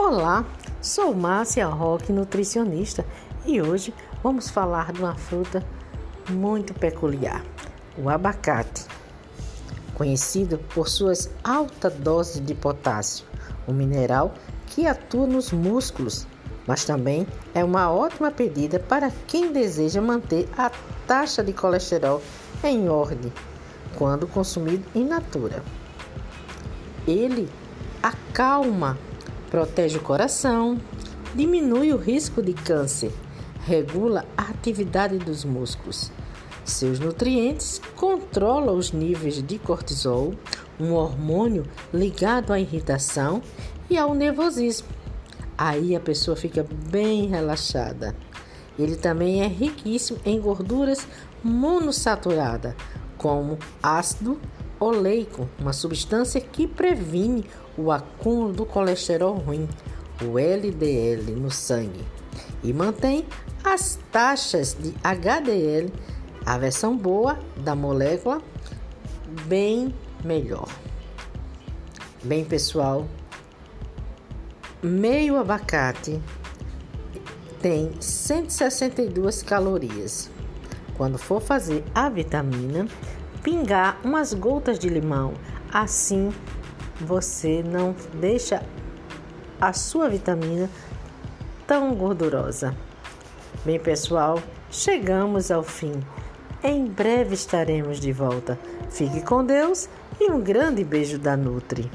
Olá, sou Márcia Roque, nutricionista, e hoje vamos falar de uma fruta muito peculiar, o abacate, conhecido por suas altas doses de potássio, um mineral que atua nos músculos, mas também é uma ótima pedida para quem deseja manter a taxa de colesterol em ordem quando consumido in natura. Ele acalma protege o coração, diminui o risco de câncer, regula a atividade dos músculos. Seus nutrientes controlam os níveis de cortisol, um hormônio ligado à irritação e ao nervosismo. Aí a pessoa fica bem relaxada. Ele também é riquíssimo em gorduras monossaturadas, como ácido oleico, uma substância que previne o acúmulo do colesterol ruim, o LDL, no sangue e mantém as taxas de HDL, a versão boa da molécula, bem melhor. Bem, pessoal, meio abacate tem 162 calorias. Quando for fazer a vitamina, pingar umas gotas de limão. Assim você não deixa a sua vitamina tão gordurosa. Bem, pessoal, chegamos ao fim. Em breve estaremos de volta. Fique com Deus e um grande beijo da Nutri.